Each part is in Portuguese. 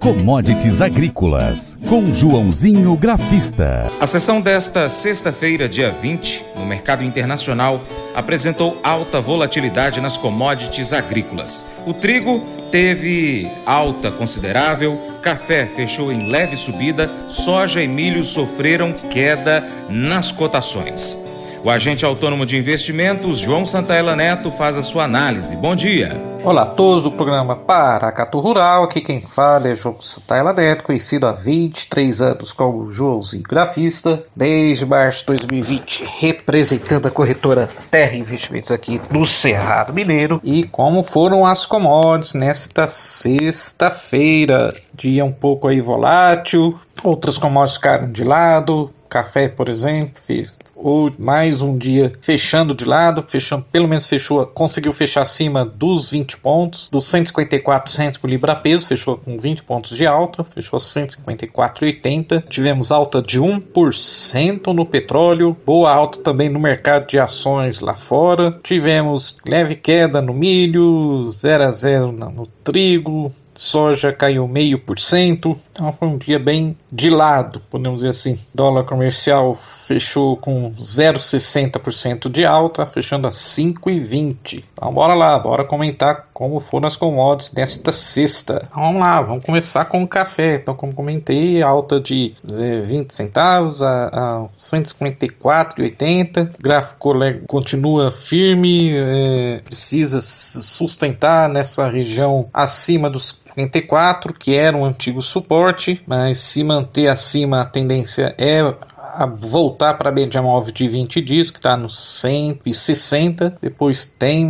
Commodities Agrícolas, com Joãozinho Grafista. A sessão desta sexta-feira, dia 20, no mercado internacional, apresentou alta volatilidade nas commodities agrícolas. O trigo teve alta considerável, café fechou em leve subida, soja e milho sofreram queda nas cotações. O agente autônomo de investimentos, João Santaella Neto, faz a sua análise. Bom dia. Olá a todos do programa Paracatu Rural. Aqui quem fala é João Santaella Neto, conhecido há 23 anos como Joãozinho Grafista, desde março de 2020, representando a corretora Terra Investimentos aqui no Cerrado Mineiro. E como foram as commodities nesta sexta-feira? Dia um pouco aí volátil, outras commodities ficaram de lado, café, por exemplo, fez ou mais um dia fechando de lado, fechando, pelo menos fechou, conseguiu fechar acima dos 20 pontos, dos 154 centos por libra peso, fechou com 20 pontos de alta, fechou 154,80. Tivemos alta de 1% no petróleo, boa alta também no mercado de ações lá fora. Tivemos leve queda no milho, 0 a 0 no trigo, soja caiu meio por cento, então foi um dia bem de lado, podemos dizer assim. Dólar comercial fechou com 0,60% de alta, fechando a 5,20. Então bora lá, bora comentar como foram as commodities nesta sexta. Então, vamos lá, vamos começar com o café. Então, como comentei, alta de é, 20 centavos a, a 154,80. O gráfico continua firme, é, precisa sustentar nessa região acima dos 54, que era um antigo suporte, mas se manter acima a tendência é a voltar para a média móvel de 20 dias, que está no 160. Depois tem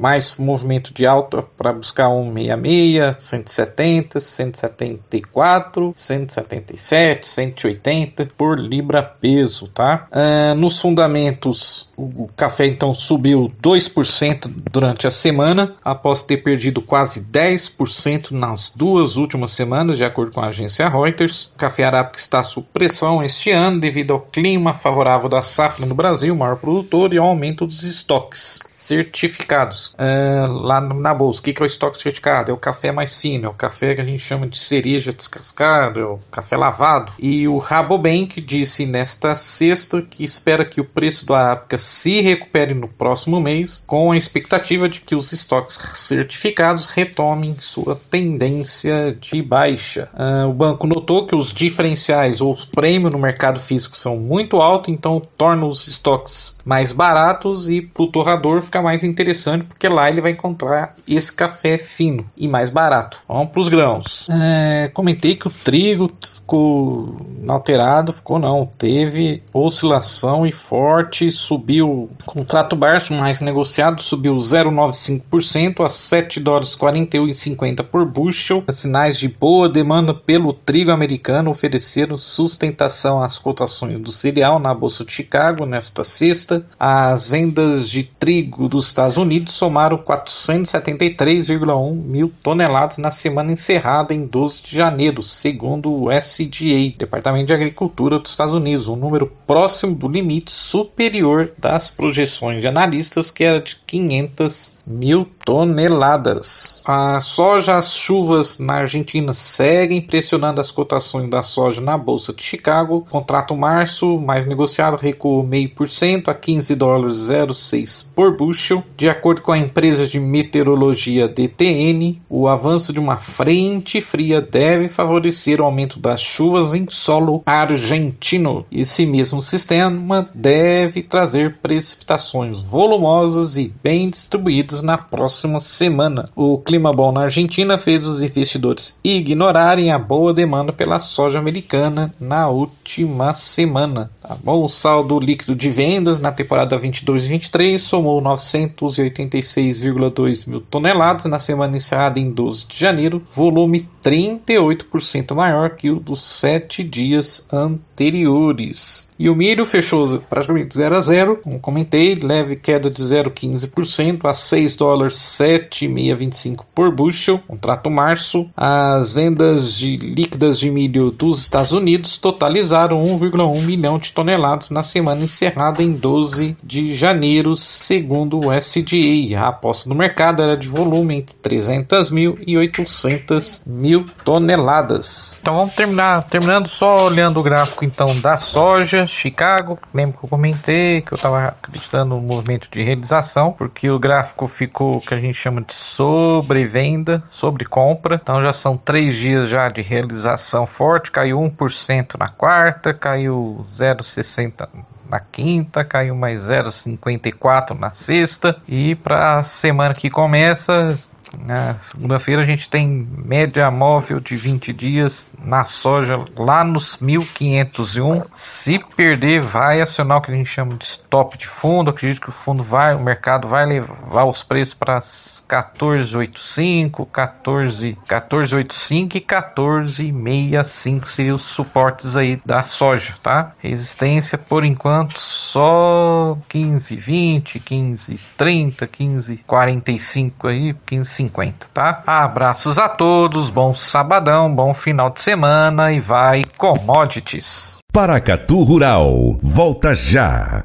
mais movimento de alta para buscar 166, 170, 174, 177, 180 por libra peso, tá? Uh, nos fundamentos, o café então subiu 2% durante a semana, após ter perdido quase 10% nas duas últimas semanas, de acordo com a agência Reuters. O café arábica está sob pressão este ano devido ao clima favorável da safra no Brasil, maior produtor, e ao aumento dos estoques certificados uh, lá na bolsa. O que é o estoque certificado? É o café mais fino, é o café que a gente chama de cereja descascada, é o café lavado. E o Rabobank disse nesta sexta que espera que o preço do arábica se recupere no próximo mês, com a expectativa de que os estoques certificados retomem sua tendência de baixa. Uh, o banco notou que os diferenciais ou os prêmios no mercado físico são muito altos, então torna os estoques mais baratos e para o torrador fica mais interessante porque lá ele vai encontrar esse café fino e mais barato. Vamos para os grãos. É, comentei que o trigo ficou alterado, ficou não, teve oscilação e forte, subiu contrato baixo mais negociado, subiu 0,95% a 7 dólares 41,50 por bushel. Sinais de boa demanda pelo trigo americano ofereceram sustentação às cotações do cereal na bolsa de Chicago nesta sexta. As vendas de trigo dos Estados Unidos somaram 473,1 mil toneladas na semana encerrada em 12 de janeiro, segundo o S USDA, Departamento de Agricultura dos Estados Unidos, um número próximo do limite superior das projeções de analistas, que era de 500 mil toneladas. A soja, as chuvas na Argentina seguem pressionando as cotações da soja na Bolsa de Chicago. Contrato março, mais negociado, recuou meio por cento a 15 dólares 06 por bushel. De acordo com a empresa de meteorologia DTN, o avanço de uma frente fria deve favorecer o aumento das chuvas em solo argentino. Esse mesmo sistema deve trazer precipitações volumosas e bem distribuídas na próxima semana. O clima bom na Argentina fez os investidores ignorarem a boa demanda pela soja americana na última semana. Tá bom? O saldo líquido de vendas na temporada 22-23 somou 986,2 mil toneladas na semana encerrada em 12 de janeiro, volume 38% maior que o dos sete dias anteriores. E o milho fechou praticamente 0 a 0, como comentei, leve queda de 0,15% a 6 dólares 7,625 por bushel, contrato março. As vendas de líquidas de milho dos Estados Unidos totalizaram 1,1 milhão de toneladas na semana encerrada em 12 de janeiro, segundo segundo o SDA. A aposta no mercado era de volume entre 300 mil e 800 mil toneladas. Então vamos terminar, terminando só olhando o gráfico então da soja, Chicago. Lembro que eu comentei que eu estava acreditando no movimento de realização, porque o gráfico ficou que a gente chama de sobrevenda, sobre compra. Então já são três dias já de realização forte, caiu 1% na quarta, caiu 0,60 na quinta, caiu mais 0,54 na sexta. E para a semana que começa na segunda-feira a gente tem média móvel de 20 dias na soja lá nos 1501. Se perder, vai acionar o que a gente chama de stop de fundo. Acredito que o fundo vai, o mercado vai levar os preços para 14,85, 14, 14,85 e 14,65 seriam os suportes aí da soja, tá? Resistência por enquanto só 15, 20, 15, 30, 15, 45 aí, 15, 50, tá? Abraços a todos, bom sabadão, bom final de semana e vai commodities. Paracatu Rural, volta já.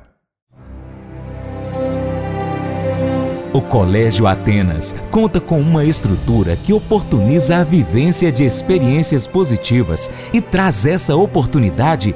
O Colégio Atenas conta com uma estrutura que oportuniza a vivência de experiências positivas e traz essa oportunidade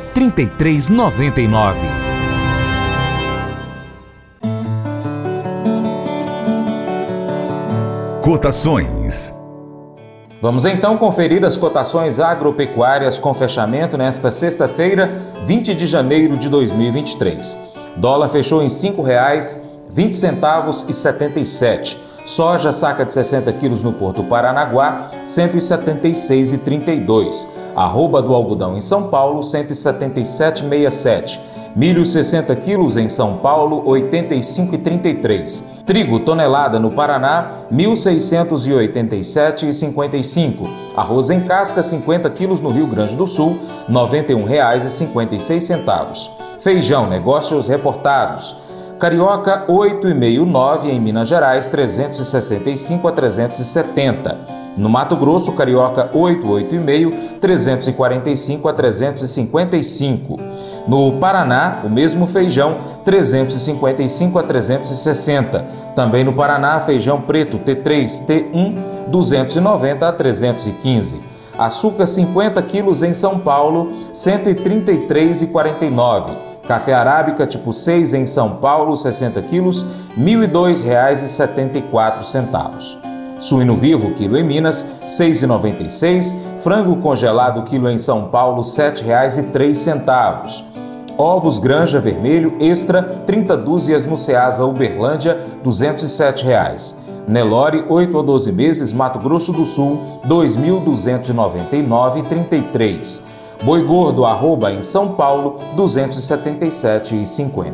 3399. Cotações. Vamos então conferir as cotações agropecuárias com fechamento nesta sexta-feira, 20 de janeiro de 2023. Dólar fechou em R$ 5,20 centavos e 77. Soja saca de 60 quilos no Porto Paranaguá, 176,32. Arroba do algodão em São Paulo, 177,67. Milho 60 quilos em São Paulo, 85,33. Trigo tonelada no Paraná, 1.687,55. Arroz em casca 50 quilos no Rio Grande do Sul, R$ 91,56. Feijão, negócios reportados. Carioca 8,5,9 em Minas Gerais 365 a 370. No Mato Grosso, Carioca 8, 8,5, 345 a 355. No Paraná, o mesmo feijão 355 a 360. Também no Paraná, feijão preto T3, T1 290 a 315. Açúcar 50 quilos em São Paulo, 133,49. Café arábica tipo 6 em São Paulo, 60 quilos, R$ 1.002,74. Suíno vivo, quilo em Minas, R$ 6,96. Frango congelado, quilo em São Paulo, R$ 7,03. Ovos Granja Vermelho Extra, 30 dúzias no Ceasa Uberlândia, 207 reais. Nelore, 8 a 12 meses, Mato Grosso do Sul, R$ 2.299,33. Boi Gordo, arroba em São Paulo, 277,50.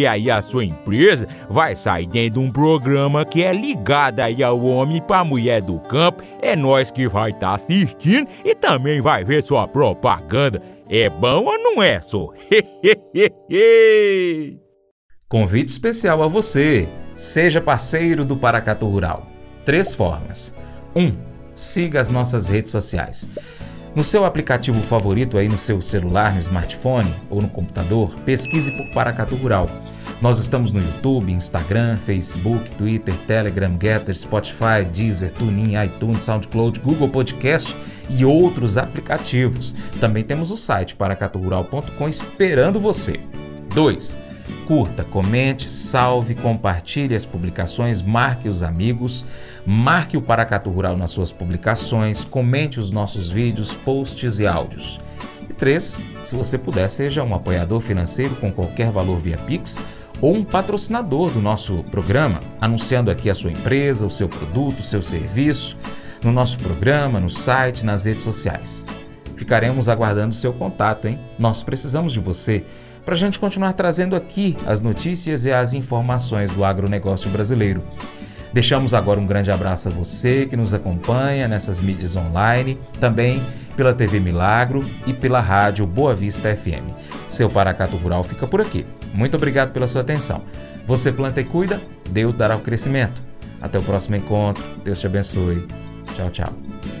aí a sua empresa vai sair dentro de um programa que é ligado aí ao homem para mulher do campo. É nós que vai estar tá assistindo e também vai ver sua propaganda. É bom ou não é, só? Convite especial a você. Seja parceiro do Paracatu Rural. Três formas. 1. Um, siga as nossas redes sociais. No seu aplicativo favorito aí no seu celular, no smartphone ou no computador, pesquise por Paracatu Rural. Nós estamos no YouTube, Instagram, Facebook, Twitter, Telegram, Getter, Spotify, Deezer, TuneIn, iTunes, SoundCloud, Google Podcast e outros aplicativos. Também temos o site paracaturural.com esperando você. 2 Curta, comente, salve, compartilhe as publicações, marque os amigos, marque o Paracatu Rural nas suas publicações, comente os nossos vídeos, posts e áudios. E três, se você puder, seja um apoiador financeiro com qualquer valor via Pix ou um patrocinador do nosso programa, anunciando aqui a sua empresa, o seu produto, o seu serviço, no nosso programa, no site, nas redes sociais. Ficaremos aguardando o seu contato, hein? Nós precisamos de você para a gente continuar trazendo aqui as notícias e as informações do agronegócio brasileiro. Deixamos agora um grande abraço a você que nos acompanha nessas mídias online, também pela TV Milagro e pela rádio Boa Vista FM. Seu Paracato Rural fica por aqui. Muito obrigado pela sua atenção. Você planta e cuida, Deus dará o crescimento. Até o próximo encontro. Deus te abençoe. Tchau, tchau.